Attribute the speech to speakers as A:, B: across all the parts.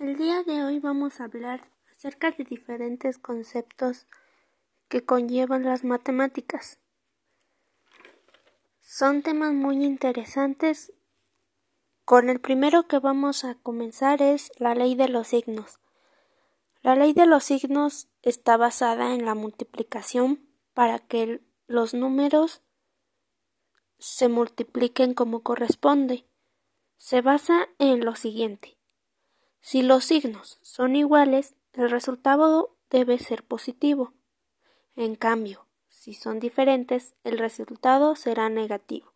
A: El día de hoy vamos a hablar acerca de diferentes conceptos que conllevan las matemáticas. Son temas muy interesantes. Con el primero que vamos a comenzar es la ley de los signos. La ley de los signos está basada en la multiplicación para que los números se multipliquen como corresponde. Se basa en lo siguiente. Si los signos son iguales, el resultado debe ser positivo. En cambio, si son diferentes, el resultado será negativo.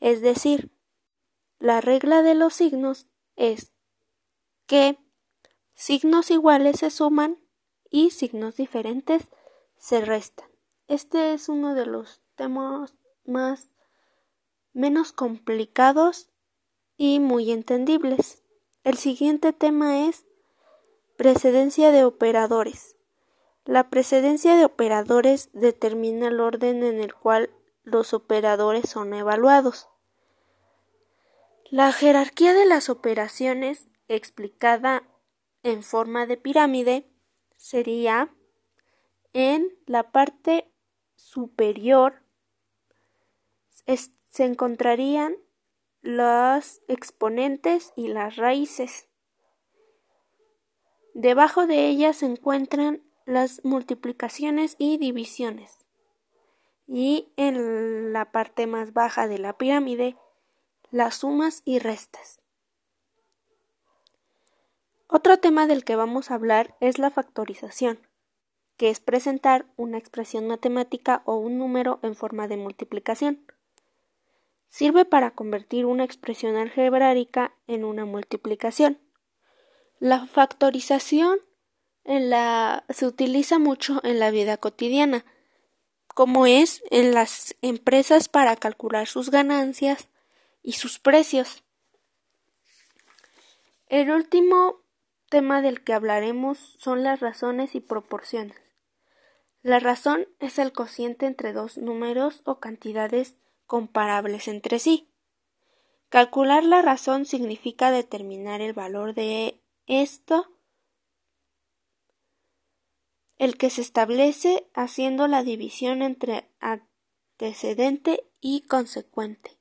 A: Es decir, la regla de los signos es que signos iguales se suman y signos diferentes se restan. Este es uno de los temas más menos complicados y muy entendibles. El siguiente tema es precedencia de operadores. La precedencia de operadores determina el orden en el cual los operadores son evaluados. La jerarquía de las operaciones, explicada en forma de pirámide, sería en la parte superior se encontrarían los exponentes y las raíces. Debajo de ellas se encuentran las multiplicaciones y divisiones. Y en la parte más baja de la pirámide, las sumas y restas. Otro tema del que vamos a hablar es la factorización, que es presentar una expresión matemática o un número en forma de multiplicación. Sirve para convertir una expresión algebraica en una multiplicación. La factorización se utiliza mucho en la vida cotidiana, como es en las empresas para calcular sus ganancias y sus precios. El último tema del que hablaremos son las razones y proporciones. La razón es el cociente entre dos números o cantidades comparables entre sí. Calcular la razón significa determinar el valor de esto, el que se establece haciendo la división entre antecedente y consecuente.